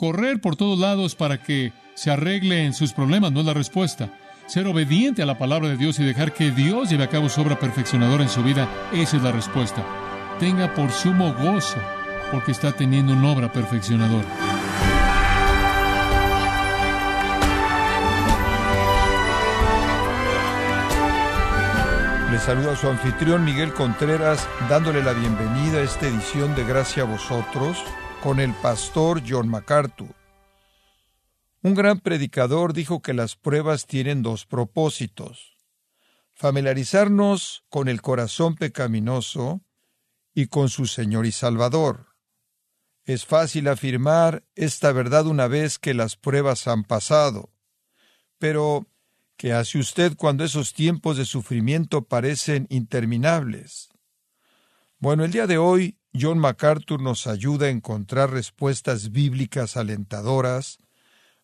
Correr por todos lados para que se arregle en sus problemas no es la respuesta. Ser obediente a la palabra de Dios y dejar que Dios lleve a cabo su obra perfeccionadora en su vida, esa es la respuesta. Tenga por sumo gozo, porque está teniendo una obra perfeccionadora. Le saluda a su anfitrión Miguel Contreras, dándole la bienvenida a esta edición de Gracia a vosotros con el pastor John MacArthur. Un gran predicador dijo que las pruebas tienen dos propósitos. Familiarizarnos con el corazón pecaminoso y con su Señor y Salvador. Es fácil afirmar esta verdad una vez que las pruebas han pasado. Pero, ¿qué hace usted cuando esos tiempos de sufrimiento parecen interminables? Bueno, el día de hoy John MacArthur nos ayuda a encontrar respuestas bíblicas alentadoras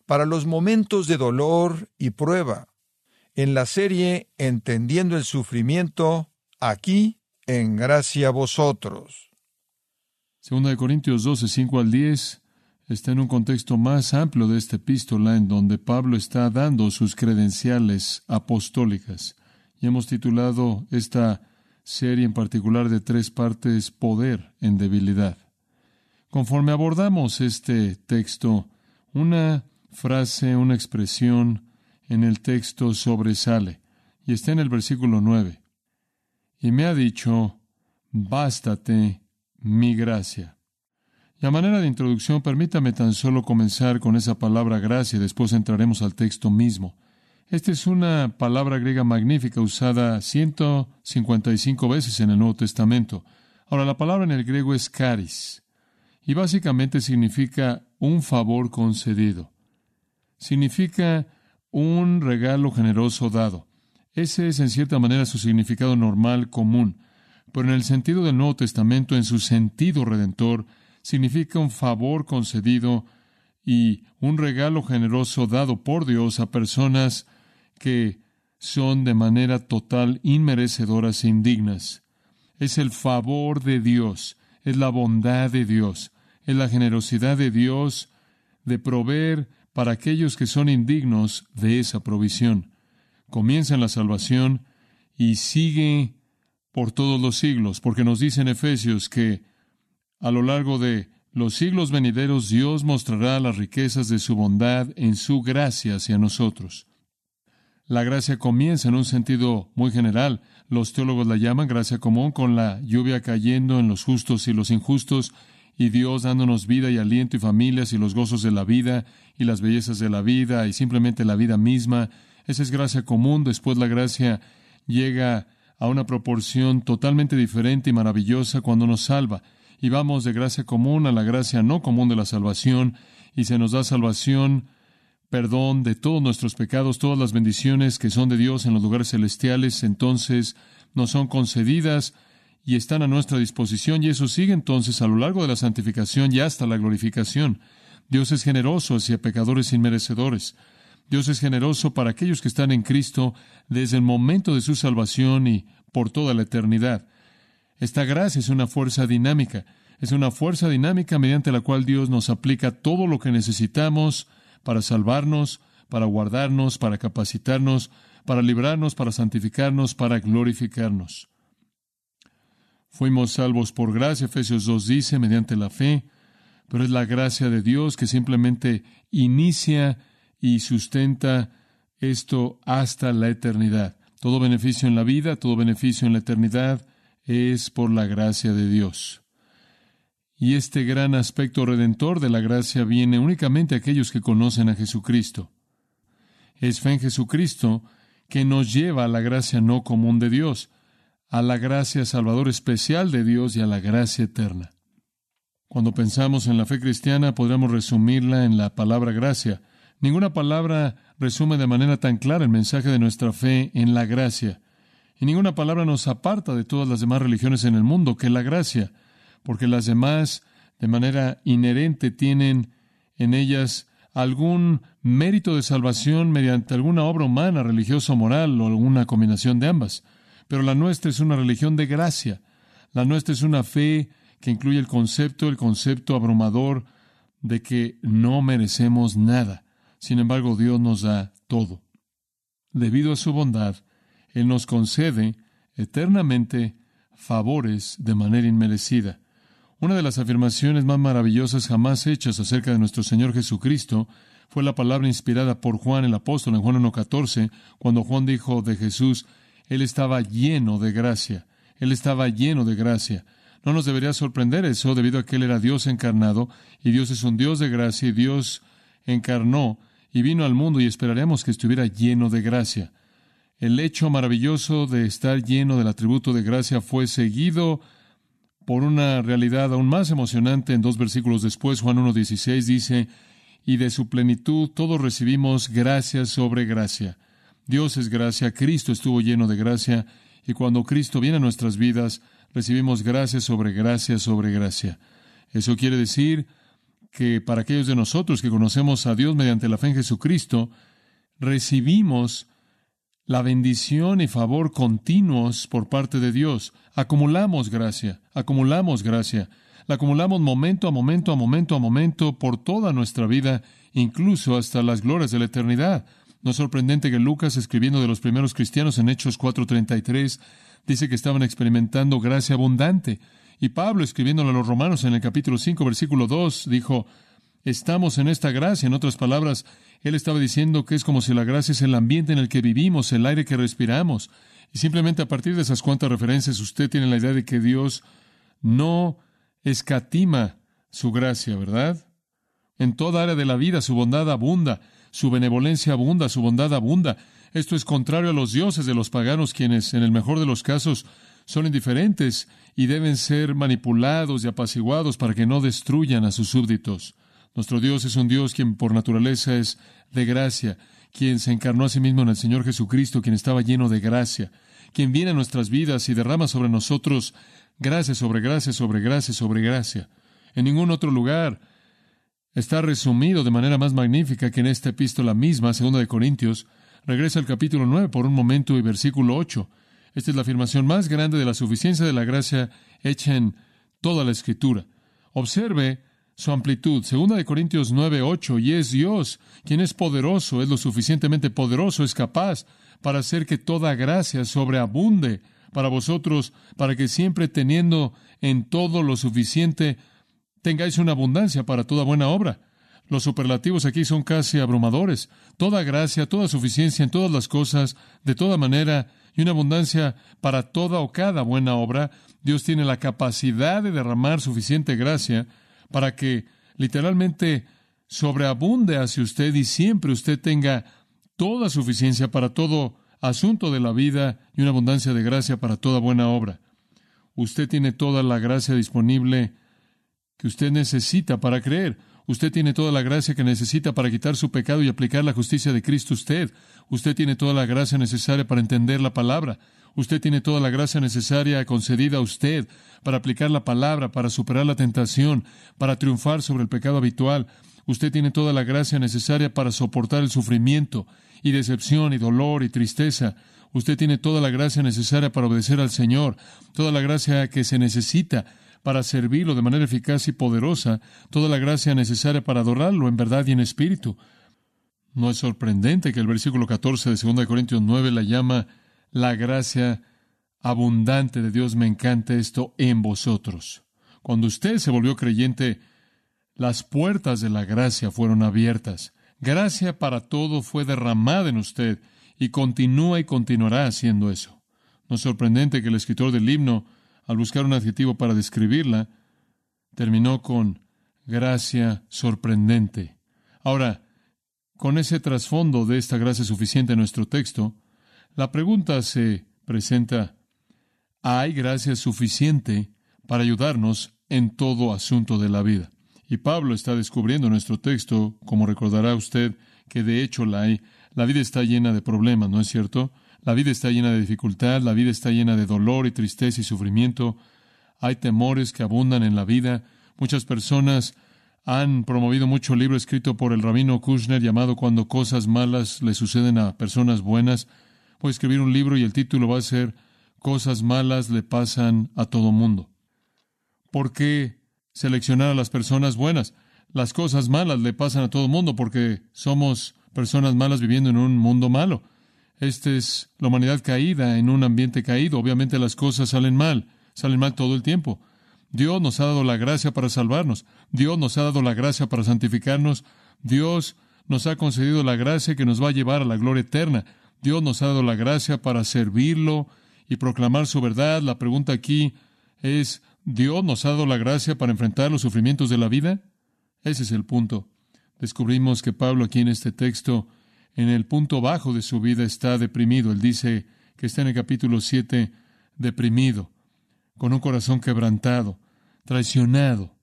para los momentos de dolor y prueba. En la serie Entendiendo el Sufrimiento, aquí en Gracia a Vosotros. Segunda de Corintios 12, 5 al 10 está en un contexto más amplio de esta epístola en donde Pablo está dando sus credenciales apostólicas. Y hemos titulado esta serie en particular de tres partes Poder en debilidad. Conforme abordamos este texto, una frase, una expresión en el texto sobresale y está en el versículo 9. Y me ha dicho, bástate mi gracia. Y a manera de introducción, permítame tan solo comenzar con esa palabra gracia, después entraremos al texto mismo. Esta es una palabra griega magnífica usada 155 veces en el Nuevo Testamento. Ahora, la palabra en el griego es caris, y básicamente significa un favor concedido significa un regalo generoso dado. Ese es en cierta manera su significado normal común, pero en el sentido del Nuevo Testamento, en su sentido redentor, significa un favor concedido y un regalo generoso dado por Dios a personas que son de manera total inmerecedoras e indignas. Es el favor de Dios, es la bondad de Dios, es la generosidad de Dios de proveer para aquellos que son indignos de esa provisión. Comienza en la salvación y sigue por todos los siglos, porque nos dice en Efesios que a lo largo de los siglos venideros Dios mostrará las riquezas de su bondad en su gracia hacia nosotros. La gracia comienza en un sentido muy general. Los teólogos la llaman gracia común con la lluvia cayendo en los justos y los injustos y Dios dándonos vida y aliento y familias y los gozos de la vida y las bellezas de la vida y simplemente la vida misma. Esa es gracia común. Después la gracia llega a una proporción totalmente diferente y maravillosa cuando nos salva. Y vamos de gracia común a la gracia no común de la salvación y se nos da salvación, perdón de todos nuestros pecados, todas las bendiciones que son de Dios en los lugares celestiales, entonces nos son concedidas y están a nuestra disposición y eso sigue entonces a lo largo de la santificación y hasta la glorificación. Dios es generoso hacia pecadores inmerecedores. Dios es generoso para aquellos que están en Cristo desde el momento de su salvación y por toda la eternidad. Esta gracia es una fuerza dinámica, es una fuerza dinámica mediante la cual Dios nos aplica todo lo que necesitamos para salvarnos, para guardarnos, para capacitarnos, para librarnos, para santificarnos, para glorificarnos. Fuimos salvos por gracia, Efesios 2 dice, mediante la fe, pero es la gracia de Dios que simplemente inicia y sustenta esto hasta la eternidad. Todo beneficio en la vida, todo beneficio en la eternidad es por la gracia de Dios. Y este gran aspecto redentor de la gracia viene únicamente a aquellos que conocen a Jesucristo. Es fe en Jesucristo que nos lleva a la gracia no común de Dios a la gracia salvador especial de Dios y a la gracia eterna. Cuando pensamos en la fe cristiana, podríamos resumirla en la palabra gracia. Ninguna palabra resume de manera tan clara el mensaje de nuestra fe en la gracia. Y ninguna palabra nos aparta de todas las demás religiones en el mundo que la gracia, porque las demás, de manera inherente, tienen en ellas algún mérito de salvación mediante alguna obra humana, religiosa o moral, o alguna combinación de ambas. Pero la nuestra es una religión de gracia. La nuestra es una fe que incluye el concepto, el concepto abrumador de que no merecemos nada. Sin embargo, Dios nos da todo. Debido a su bondad, Él nos concede eternamente favores de manera inmerecida. Una de las afirmaciones más maravillosas jamás hechas acerca de nuestro Señor Jesucristo fue la palabra inspirada por Juan el apóstol en Juan 1.14, cuando Juan dijo de Jesús, Él estaba lleno de gracia, Él estaba lleno de gracia. No nos debería sorprender eso debido a que Él era Dios encarnado, y Dios es un Dios de gracia, y Dios encarnó y vino al mundo y esperaremos que estuviera lleno de gracia. El hecho maravilloso de estar lleno del atributo de gracia fue seguido por una realidad aún más emocionante en dos versículos después. Juan 1.16 dice, y de su plenitud todos recibimos gracia sobre gracia. Dios es gracia, Cristo estuvo lleno de gracia, y cuando Cristo viene a nuestras vidas, recibimos gracia sobre gracia sobre gracia. Eso quiere decir que para aquellos de nosotros que conocemos a Dios mediante la fe en Jesucristo, recibimos la bendición y favor continuos por parte de Dios. Acumulamos gracia, acumulamos gracia. La acumulamos momento a momento, a momento a momento, por toda nuestra vida, incluso hasta las glorias de la eternidad. No es sorprendente que Lucas, escribiendo de los primeros cristianos en Hechos 4:33, dice que estaban experimentando gracia abundante. Y Pablo, escribiéndole a los romanos en el capítulo 5, versículo 2, dijo, estamos en esta gracia. En otras palabras, él estaba diciendo que es como si la gracia es el ambiente en el que vivimos, el aire que respiramos. Y simplemente a partir de esas cuantas referencias, usted tiene la idea de que Dios no escatima su gracia, ¿verdad? En toda área de la vida su bondad abunda, su benevolencia abunda, su bondad abunda. Esto es contrario a los dioses de los paganos, quienes, en el mejor de los casos, son indiferentes y deben ser manipulados y apaciguados para que no destruyan a sus súbditos. Nuestro Dios es un Dios quien por naturaleza es de gracia, quien se encarnó a sí mismo en el Señor Jesucristo, quien estaba lleno de gracia, quien viene a nuestras vidas y derrama sobre nosotros gracia sobre gracia sobre gracia sobre gracia. En ningún otro lugar está resumido de manera más magnífica que en esta epístola misma, segunda de Corintios. Regresa al capítulo 9 por un momento y versículo 8. Esta es la afirmación más grande de la suficiencia de la gracia hecha en toda la Escritura. Observe su amplitud. Segunda de Corintios 9, 8. Y es Dios quien es poderoso, es lo suficientemente poderoso, es capaz para hacer que toda gracia sobreabunde para vosotros, para que siempre teniendo en todo lo suficiente, tengáis una abundancia para toda buena obra. Los superlativos aquí son casi abrumadores. Toda gracia, toda suficiencia en todas las cosas, de toda manera, y una abundancia para toda o cada buena obra, Dios tiene la capacidad de derramar suficiente gracia para que literalmente sobreabunde hacia usted y siempre usted tenga toda suficiencia para todo asunto de la vida y una abundancia de gracia para toda buena obra. Usted tiene toda la gracia disponible que usted necesita para creer. Usted tiene toda la gracia que necesita para quitar su pecado y aplicar la justicia de Cristo usted. Usted tiene toda la gracia necesaria para entender la palabra. Usted tiene toda la gracia necesaria concedida a usted para aplicar la palabra, para superar la tentación, para triunfar sobre el pecado habitual. Usted tiene toda la gracia necesaria para soportar el sufrimiento y decepción y dolor y tristeza. Usted tiene toda la gracia necesaria para obedecer al Señor, toda la gracia que se necesita para servirlo de manera eficaz y poderosa, toda la gracia necesaria para adorarlo en verdad y en espíritu. No es sorprendente que el versículo 14 de 2 Corintios 9 la llama la gracia abundante de Dios. Me encanta esto en vosotros. Cuando usted se volvió creyente, las puertas de la gracia fueron abiertas. Gracia para todo fue derramada en usted y continúa y continuará haciendo eso. No es sorprendente que el escritor del himno al buscar un adjetivo para describirla, terminó con gracia sorprendente. Ahora, con ese trasfondo de esta gracia suficiente en nuestro texto, la pregunta se presenta, ¿hay gracia suficiente para ayudarnos en todo asunto de la vida? Y Pablo está descubriendo en nuestro texto, como recordará usted, que de hecho la hay. La vida está llena de problemas, ¿no es cierto? La vida está llena de dificultad, la vida está llena de dolor y tristeza y sufrimiento. Hay temores que abundan en la vida. Muchas personas han promovido mucho libro escrito por el rabino Kushner llamado Cuando cosas malas le suceden a personas buenas. Voy a escribir un libro y el título va a ser Cosas malas le pasan a todo mundo. ¿Por qué seleccionar a las personas buenas? las cosas malas le pasan a todo mundo porque somos personas malas viviendo en un mundo malo. Esta es la humanidad caída en un ambiente caído. Obviamente las cosas salen mal, salen mal todo el tiempo. Dios nos ha dado la gracia para salvarnos. Dios nos ha dado la gracia para santificarnos. Dios nos ha concedido la gracia que nos va a llevar a la gloria eterna. Dios nos ha dado la gracia para servirlo y proclamar su verdad. La pregunta aquí es, ¿Dios nos ha dado la gracia para enfrentar los sufrimientos de la vida? Ese es el punto. Descubrimos que Pablo aquí en este texto, en el punto bajo de su vida, está deprimido. Él dice que está en el capítulo 7 deprimido, con un corazón quebrantado, traicionado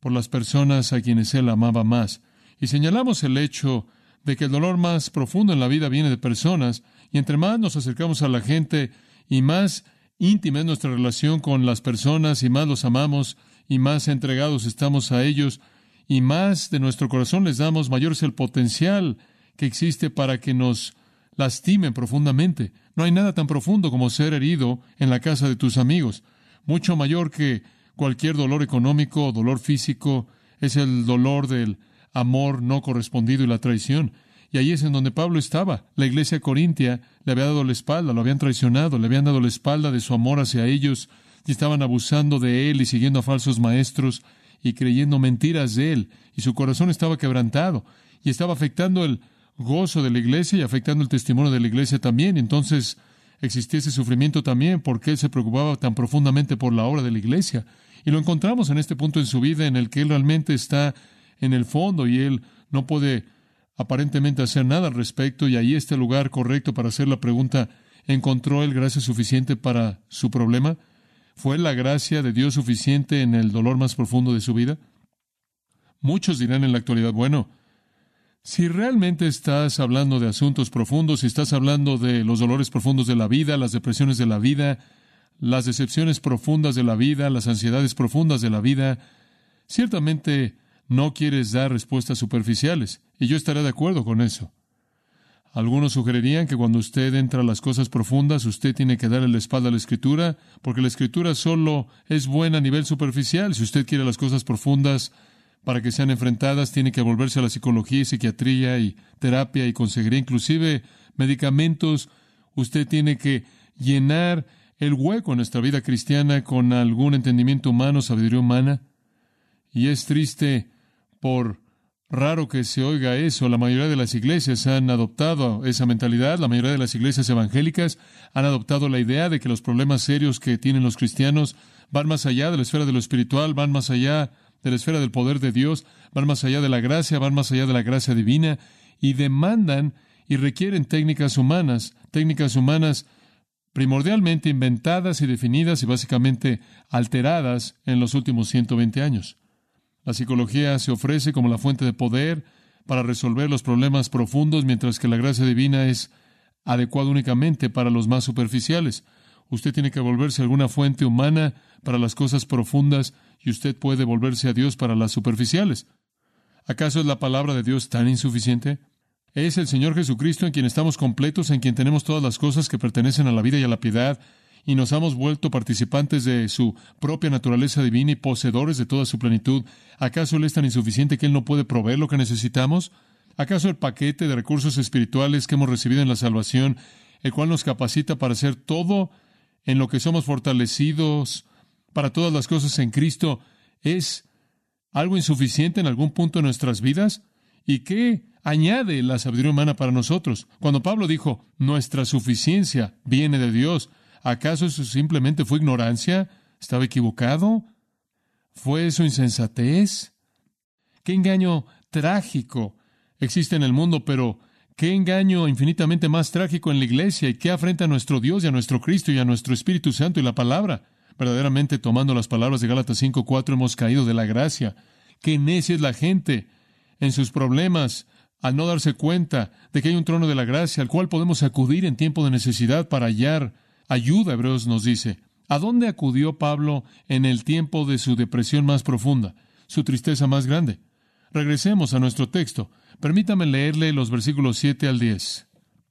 por las personas a quienes él amaba más. Y señalamos el hecho de que el dolor más profundo en la vida viene de personas, y entre más nos acercamos a la gente y más íntima es nuestra relación con las personas y más los amamos y más entregados estamos a ellos, y más de nuestro corazón les damos, mayor es el potencial que existe para que nos lastimen profundamente. No hay nada tan profundo como ser herido en la casa de tus amigos. Mucho mayor que cualquier dolor económico o dolor físico es el dolor del amor no correspondido y la traición. Y ahí es en donde Pablo estaba. La iglesia corintia le había dado la espalda, lo habían traicionado, le habían dado la espalda de su amor hacia ellos y estaban abusando de él y siguiendo a falsos maestros y creyendo mentiras de él, y su corazón estaba quebrantado, y estaba afectando el gozo de la iglesia y afectando el testimonio de la iglesia también. Entonces existía ese sufrimiento también porque él se preocupaba tan profundamente por la obra de la iglesia. Y lo encontramos en este punto en su vida en el que él realmente está en el fondo y él no puede aparentemente hacer nada al respecto y ahí está el lugar correcto para hacer la pregunta, ¿encontró él gracia suficiente para su problema? ¿Fue la gracia de Dios suficiente en el dolor más profundo de su vida? Muchos dirán en la actualidad, bueno, si realmente estás hablando de asuntos profundos, si estás hablando de los dolores profundos de la vida, las depresiones de la vida, las decepciones profundas de la vida, las ansiedades profundas de la vida, ciertamente no quieres dar respuestas superficiales, y yo estaré de acuerdo con eso. Algunos sugerirían que cuando usted entra a las cosas profundas, usted tiene que darle la espalda a la escritura, porque la escritura solo es buena a nivel superficial. Si usted quiere las cosas profundas para que sean enfrentadas, tiene que volverse a la psicología y psiquiatría y terapia y consejería, inclusive medicamentos. Usted tiene que llenar el hueco en nuestra vida cristiana con algún entendimiento humano, sabiduría humana. Y es triste por raro que se oiga eso. La mayoría de las iglesias han adoptado esa mentalidad. La mayoría de las iglesias evangélicas han adoptado la idea de que los problemas serios que tienen los cristianos van más allá de la esfera de lo espiritual, van más allá de la esfera del poder de Dios, van más allá de la gracia, van más allá de la gracia divina y demandan y requieren técnicas humanas, técnicas humanas primordialmente inventadas y definidas y básicamente alteradas en los últimos 120 años. La psicología se ofrece como la fuente de poder para resolver los problemas profundos, mientras que la gracia divina es adecuada únicamente para los más superficiales. Usted tiene que volverse a alguna fuente humana para las cosas profundas y usted puede volverse a Dios para las superficiales. ¿Acaso es la palabra de Dios tan insuficiente? Es el Señor Jesucristo en quien estamos completos, en quien tenemos todas las cosas que pertenecen a la vida y a la piedad, y nos hemos vuelto participantes de su propia naturaleza divina y poseedores de toda su plenitud, ¿acaso Él es tan insuficiente que Él no puede proveer lo que necesitamos? ¿Acaso el paquete de recursos espirituales que hemos recibido en la salvación, el cual nos capacita para hacer todo en lo que somos fortalecidos para todas las cosas en Cristo, es algo insuficiente en algún punto de nuestras vidas? ¿Y qué añade la sabiduría humana para nosotros? Cuando Pablo dijo, nuestra suficiencia viene de Dios, ¿Acaso eso simplemente fue ignorancia? ¿Estaba equivocado? ¿Fue eso insensatez? ¿Qué engaño trágico existe en el mundo, pero qué engaño infinitamente más trágico en la iglesia y qué afrenta a nuestro Dios y a nuestro Cristo y a nuestro Espíritu Santo y la palabra? Verdaderamente, tomando las palabras de Gálatas 5.4, hemos caído de la gracia. Qué necia es la gente en sus problemas, al no darse cuenta de que hay un trono de la gracia al cual podemos acudir en tiempo de necesidad para hallar ayuda, Hebreos nos dice. ¿A dónde acudió Pablo en el tiempo de su depresión más profunda, su tristeza más grande? Regresemos a nuestro texto. Permítame leerle los versículos 7 al 10.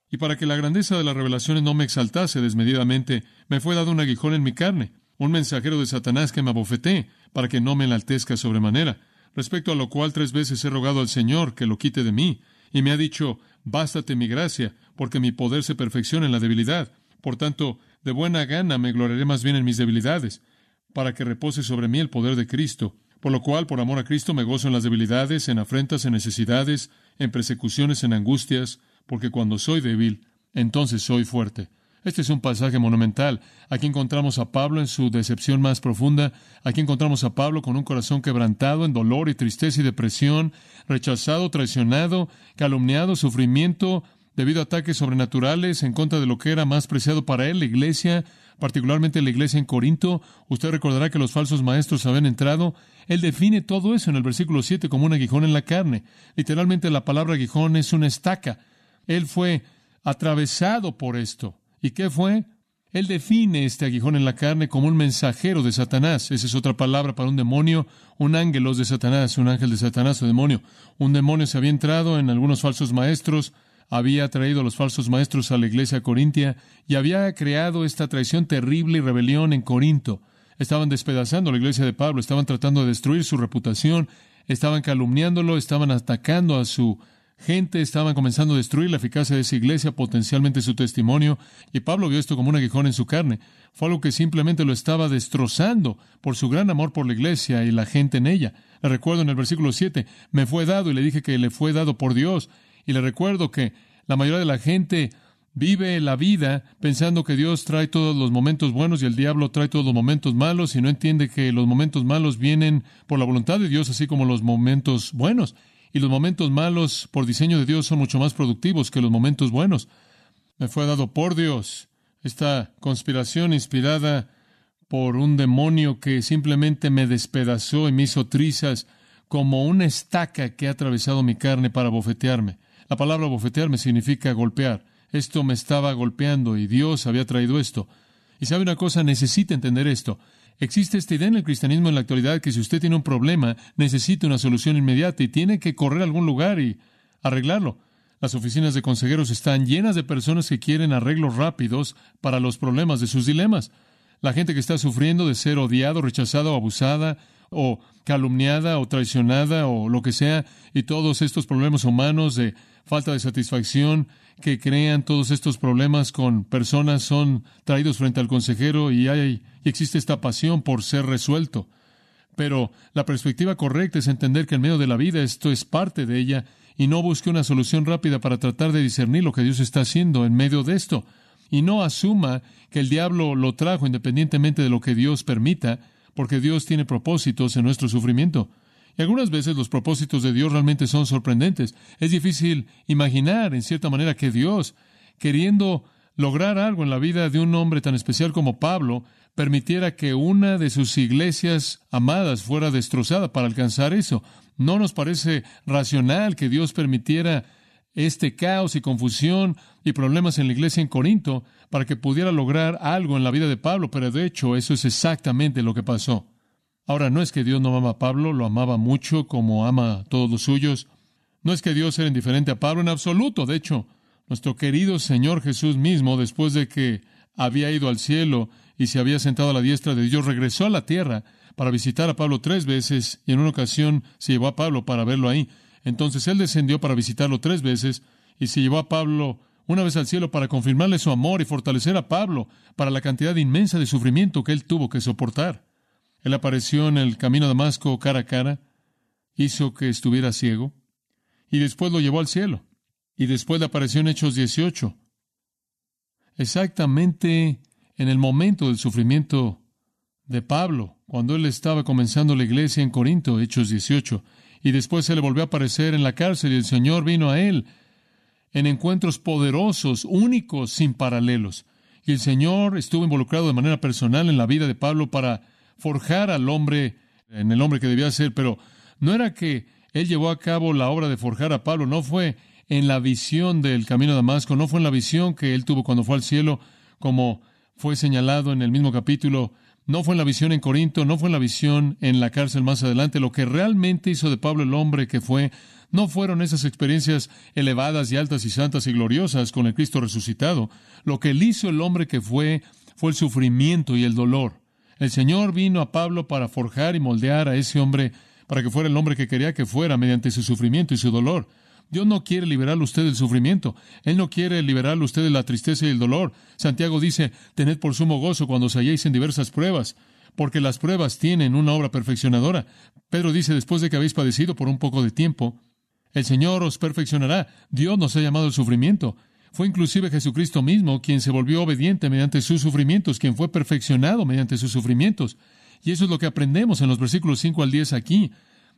Y para que la grandeza de las revelaciones no me exaltase desmedidamente, me fue dado un aguijón en mi carne, un mensajero de Satanás que me abofeté, para que no me enaltezca sobremanera. respecto a lo cual tres veces he rogado al Señor que lo quite de mí, y me ha dicho, bástate mi gracia, porque mi poder se perfecciona en la debilidad. Por tanto, de buena gana me gloriaré más bien en mis debilidades, para que repose sobre mí el poder de Cristo. Por lo cual, por amor a Cristo, me gozo en las debilidades, en afrentas, en necesidades, en persecuciones, en angustias, porque cuando soy débil, entonces soy fuerte. Este es un pasaje monumental. Aquí encontramos a Pablo en su decepción más profunda. Aquí encontramos a Pablo con un corazón quebrantado en dolor y tristeza y depresión, rechazado, traicionado, calumniado, sufrimiento debido a ataques sobrenaturales en contra de lo que era más preciado para él, la iglesia, particularmente la iglesia en Corinto. Usted recordará que los falsos maestros habían entrado. Él define todo eso en el versículo 7 como un aguijón en la carne. Literalmente la palabra aguijón es una estaca. Él fue atravesado por esto. ¿Y qué fue? Él define este aguijón en la carne como un mensajero de Satanás. Esa es otra palabra para un demonio, un ángelos de Satanás, un ángel de Satanás o demonio. Un demonio se había entrado en algunos falsos maestros, había traído a los falsos maestros a la iglesia corintia y había creado esta traición terrible y rebelión en Corinto. Estaban despedazando la iglesia de Pablo, estaban tratando de destruir su reputación, estaban calumniándolo, estaban atacando a su gente estaban comenzando a destruir la eficacia de esa iglesia, potencialmente su testimonio, y Pablo vio esto como un aguijón en su carne. Fue algo que simplemente lo estaba destrozando por su gran amor por la iglesia y la gente en ella. Le recuerdo en el versículo 7, me fue dado y le dije que le fue dado por Dios, y le recuerdo que la mayoría de la gente vive la vida pensando que Dios trae todos los momentos buenos y el diablo trae todos los momentos malos y no entiende que los momentos malos vienen por la voluntad de Dios así como los momentos buenos y los momentos malos por diseño de Dios son mucho más productivos que los momentos buenos. Me fue dado por Dios esta conspiración inspirada por un demonio que simplemente me despedazó y me hizo trizas como una estaca que ha atravesado mi carne para bofetearme. La palabra bofetearme significa golpear. Esto me estaba golpeando y Dios había traído esto. Y sabe una cosa, necesita entender esto. Existe esta idea en el cristianismo en la actualidad que si usted tiene un problema, necesita una solución inmediata y tiene que correr a algún lugar y arreglarlo. Las oficinas de consejeros están llenas de personas que quieren arreglos rápidos para los problemas de sus dilemas. La gente que está sufriendo de ser odiado, rechazado abusada, o calumniada o traicionada o lo que sea, y todos estos problemas humanos de falta de satisfacción que crean todos estos problemas con personas son traídos frente al consejero y hay y existe esta pasión por ser resuelto. Pero la perspectiva correcta es entender que en medio de la vida esto es parte de ella y no busque una solución rápida para tratar de discernir lo que Dios está haciendo en medio de esto. Y no asuma que el diablo lo trajo independientemente de lo que Dios permita, porque Dios tiene propósitos en nuestro sufrimiento. Y algunas veces los propósitos de Dios realmente son sorprendentes. Es difícil imaginar, en cierta manera, que Dios, queriendo lograr algo en la vida de un hombre tan especial como Pablo, permitiera que una de sus iglesias amadas fuera destrozada para alcanzar eso. No nos parece racional que Dios permitiera este caos y confusión y problemas en la iglesia en Corinto para que pudiera lograr algo en la vida de Pablo, pero de hecho eso es exactamente lo que pasó. Ahora, no es que Dios no ama a Pablo, lo amaba mucho como ama a todos los suyos. No es que Dios era indiferente a Pablo en absoluto. De hecho, nuestro querido Señor Jesús mismo, después de que había ido al cielo y se había sentado a la diestra de Dios, regresó a la tierra para visitar a Pablo tres veces y en una ocasión se llevó a Pablo para verlo ahí. Entonces él descendió para visitarlo tres veces y se llevó a Pablo una vez al cielo para confirmarle su amor y fortalecer a Pablo para la cantidad inmensa de sufrimiento que él tuvo que soportar. Él apareció en el camino a Damasco cara a cara, hizo que estuviera ciego, y después lo llevó al cielo. Y después le apareció en Hechos 18. Exactamente en el momento del sufrimiento de Pablo, cuando él estaba comenzando la iglesia en Corinto, Hechos 18. Y después se le volvió a aparecer en la cárcel y el Señor vino a él en encuentros poderosos, únicos, sin paralelos. Y el Señor estuvo involucrado de manera personal en la vida de Pablo para forjar al hombre en el hombre que debía ser, pero no era que él llevó a cabo la obra de forjar a Pablo, no fue en la visión del camino de Damasco, no fue en la visión que él tuvo cuando fue al cielo, como fue señalado en el mismo capítulo, no fue en la visión en Corinto, no fue en la visión en la cárcel más adelante. Lo que realmente hizo de Pablo el hombre que fue, no fueron esas experiencias elevadas y altas y santas y gloriosas con el Cristo resucitado. Lo que él hizo el hombre que fue, fue el sufrimiento y el dolor. El Señor vino a Pablo para forjar y moldear a ese hombre para que fuera el hombre que quería que fuera mediante su sufrimiento y su dolor. Dios no quiere liberarlo usted del sufrimiento. Él no quiere liberarlo usted de la tristeza y el dolor. Santiago dice, tened por sumo gozo cuando os halléis en diversas pruebas, porque las pruebas tienen una obra perfeccionadora. Pedro dice, después de que habéis padecido por un poco de tiempo, el Señor os perfeccionará. Dios nos ha llamado al sufrimiento. Fue inclusive Jesucristo mismo quien se volvió obediente mediante sus sufrimientos, quien fue perfeccionado mediante sus sufrimientos. Y eso es lo que aprendemos en los versículos 5 al 10 aquí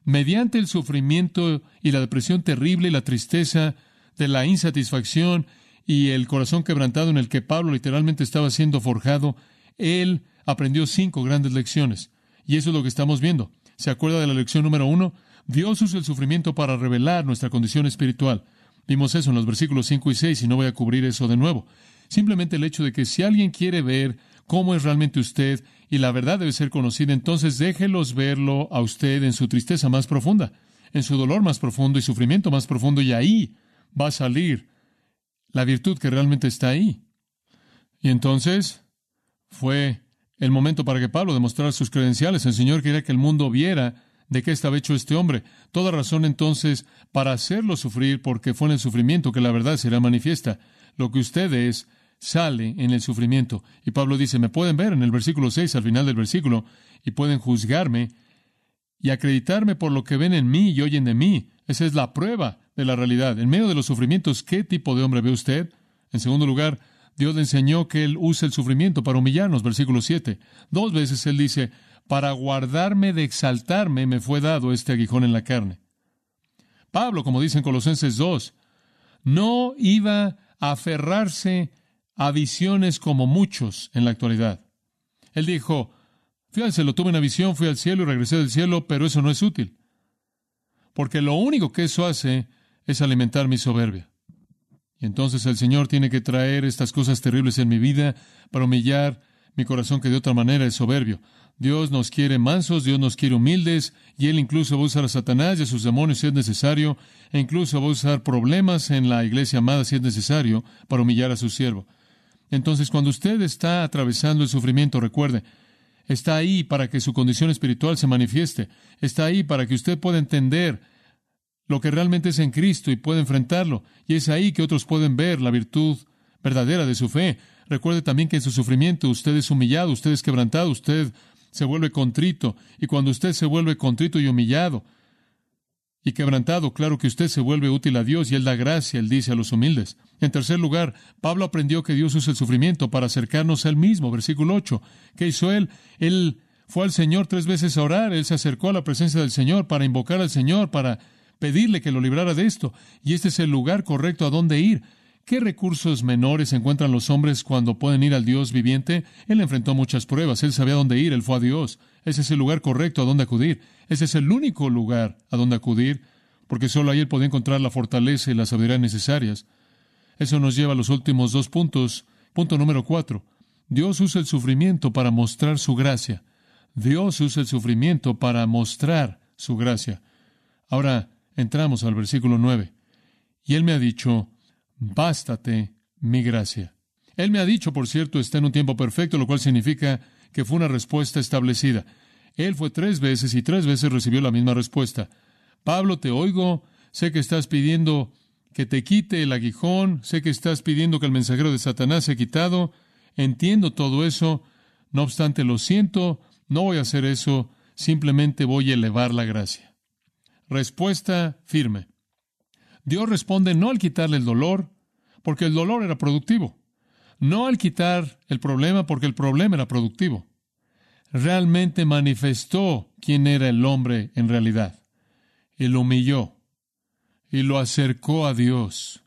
mediante el sufrimiento y la depresión terrible y la tristeza de la insatisfacción y el corazón quebrantado en el que Pablo literalmente estaba siendo forjado, él aprendió cinco grandes lecciones. Y eso es lo que estamos viendo. ¿Se acuerda de la lección número uno? Dios usa el sufrimiento para revelar nuestra condición espiritual. Vimos eso en los versículos 5 y 6 y no voy a cubrir eso de nuevo. Simplemente el hecho de que si alguien quiere ver cómo es realmente usted y la verdad debe ser conocida, entonces déjelos verlo a usted en su tristeza más profunda, en su dolor más profundo y sufrimiento más profundo, y ahí va a salir la virtud que realmente está ahí. Y entonces fue el momento para que Pablo demostrara sus credenciales. El Señor quería que el mundo viera de qué estaba hecho este hombre. Toda razón entonces para hacerlo sufrir, porque fue en el sufrimiento que la verdad será manifiesta. Lo que usted es sale en el sufrimiento. Y Pablo dice, me pueden ver en el versículo 6, al final del versículo, y pueden juzgarme y acreditarme por lo que ven en mí y oyen de mí. Esa es la prueba de la realidad. En medio de los sufrimientos, ¿qué tipo de hombre ve usted? En segundo lugar, Dios le enseñó que Él usa el sufrimiento para humillarnos, versículo 7. Dos veces Él dice, para guardarme de exaltarme me fue dado este aguijón en la carne. Pablo, como dice en Colosenses 2, no iba a aferrarse a visiones como muchos en la actualidad. Él dijo, al cielo, tuve una visión, fui al cielo y regresé del cielo, pero eso no es útil. Porque lo único que eso hace es alimentar mi soberbia. Y entonces el Señor tiene que traer estas cosas terribles en mi vida para humillar mi corazón que de otra manera es soberbio. Dios nos quiere mansos, Dios nos quiere humildes, y Él incluso va a usar a Satanás y a sus demonios si es necesario, e incluso va a usar problemas en la iglesia amada si es necesario para humillar a su siervo. Entonces, cuando usted está atravesando el sufrimiento, recuerde, está ahí para que su condición espiritual se manifieste, está ahí para que usted pueda entender lo que realmente es en Cristo y pueda enfrentarlo, y es ahí que otros pueden ver la virtud verdadera de su fe. Recuerde también que en su sufrimiento usted es humillado, usted es quebrantado, usted se vuelve contrito, y cuando usted se vuelve contrito y humillado, y quebrantado, claro que usted se vuelve útil a Dios y Él da gracia, Él dice a los humildes. En tercer lugar, Pablo aprendió que Dios usa el sufrimiento para acercarnos a Él mismo. Versículo 8. ¿Qué hizo Él? Él fue al Señor tres veces a orar, Él se acercó a la presencia del Señor para invocar al Señor, para pedirle que lo librara de esto. Y este es el lugar correcto a donde ir. ¿Qué recursos menores encuentran los hombres cuando pueden ir al Dios viviente? Él enfrentó muchas pruebas, él sabía dónde ir, él fue a Dios. Ese es el lugar correcto a donde acudir. Ese es el único lugar a donde acudir, porque solo ahí él podía encontrar la fortaleza y la sabiduría necesarias. Eso nos lleva a los últimos dos puntos. Punto número cuatro. Dios usa el sufrimiento para mostrar su gracia. Dios usa el sufrimiento para mostrar su gracia. Ahora entramos al versículo nueve. Y él me ha dicho, bástate mi gracia. Él me ha dicho, por cierto, está en un tiempo perfecto, lo cual significa que fue una respuesta establecida. Él fue tres veces y tres veces recibió la misma respuesta. Pablo, te oigo, sé que estás pidiendo que te quite el aguijón, sé que estás pidiendo que el mensajero de Satanás se quitado, entiendo todo eso, no obstante lo siento, no voy a hacer eso, simplemente voy a elevar la gracia. Respuesta firme. Dios responde no al quitarle el dolor, porque el dolor era productivo, no al quitar el problema, porque el problema era productivo. Realmente manifestó quién era el hombre en realidad, y lo humilló, y lo acercó a Dios.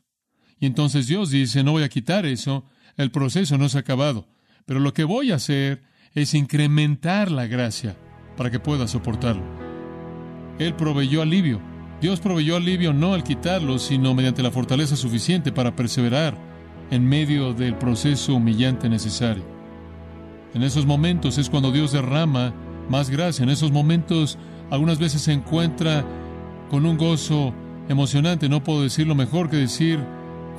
Y entonces Dios dice, no voy a quitar eso, el proceso no se ha acabado, pero lo que voy a hacer es incrementar la gracia para que pueda soportarlo. Él proveyó alivio Dios proveyó alivio no al quitarlo, sino mediante la fortaleza suficiente para perseverar en medio del proceso humillante necesario. En esos momentos es cuando Dios derrama más gracia. En esos momentos algunas veces se encuentra con un gozo emocionante. No puedo decirlo mejor que decir,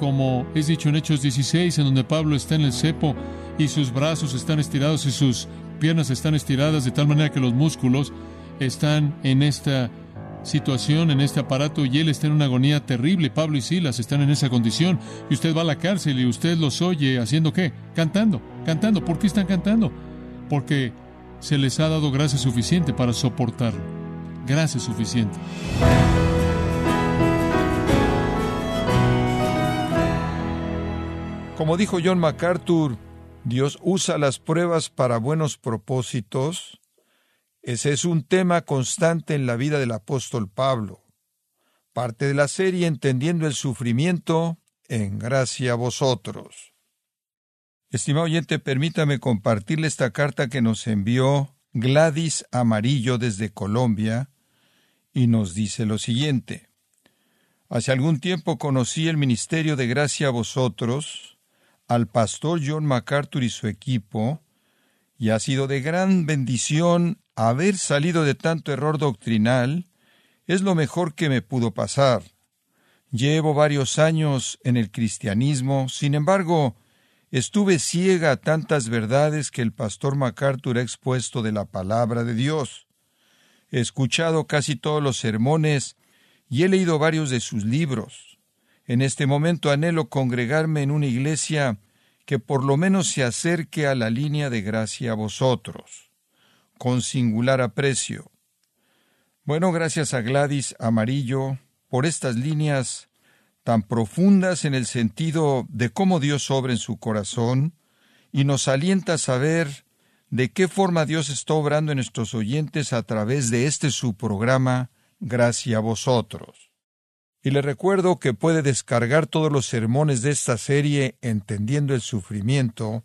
como es dicho en Hechos 16, en donde Pablo está en el cepo y sus brazos están estirados y sus piernas están estiradas de tal manera que los músculos están en esta situación, en este aparato, y él está en una agonía terrible. Pablo y Silas están en esa condición, y usted va a la cárcel y usted los oye haciendo qué? Cantando, cantando. ¿Por qué están cantando? Porque se les ha dado gracia suficiente para soportarlo. Gracia suficiente. Como dijo John MacArthur, Dios usa las pruebas para buenos propósitos. Ese es un tema constante en la vida del apóstol Pablo. Parte de la serie Entendiendo el Sufrimiento, en gracia a vosotros. Estimado oyente, permítame compartirle esta carta que nos envió Gladys Amarillo desde Colombia, y nos dice lo siguiente. Hace algún tiempo conocí el ministerio de gracia a vosotros, al pastor John MacArthur y su equipo, y ha sido de gran bendición haber salido de tanto error doctrinal, es lo mejor que me pudo pasar. Llevo varios años en el cristianismo, sin embargo, estuve ciega a tantas verdades que el pastor MacArthur ha expuesto de la palabra de Dios. He escuchado casi todos los sermones y he leído varios de sus libros. En este momento anhelo congregarme en una iglesia que por lo menos se acerque a la línea de gracia a vosotros, con singular aprecio. Bueno, gracias a Gladys Amarillo por estas líneas tan profundas en el sentido de cómo Dios obra en su corazón y nos alienta a saber de qué forma Dios está obrando en nuestros oyentes a través de este su programa, Gracia a vosotros. Y le recuerdo que puede descargar todos los sermones de esta serie Entendiendo el Sufrimiento,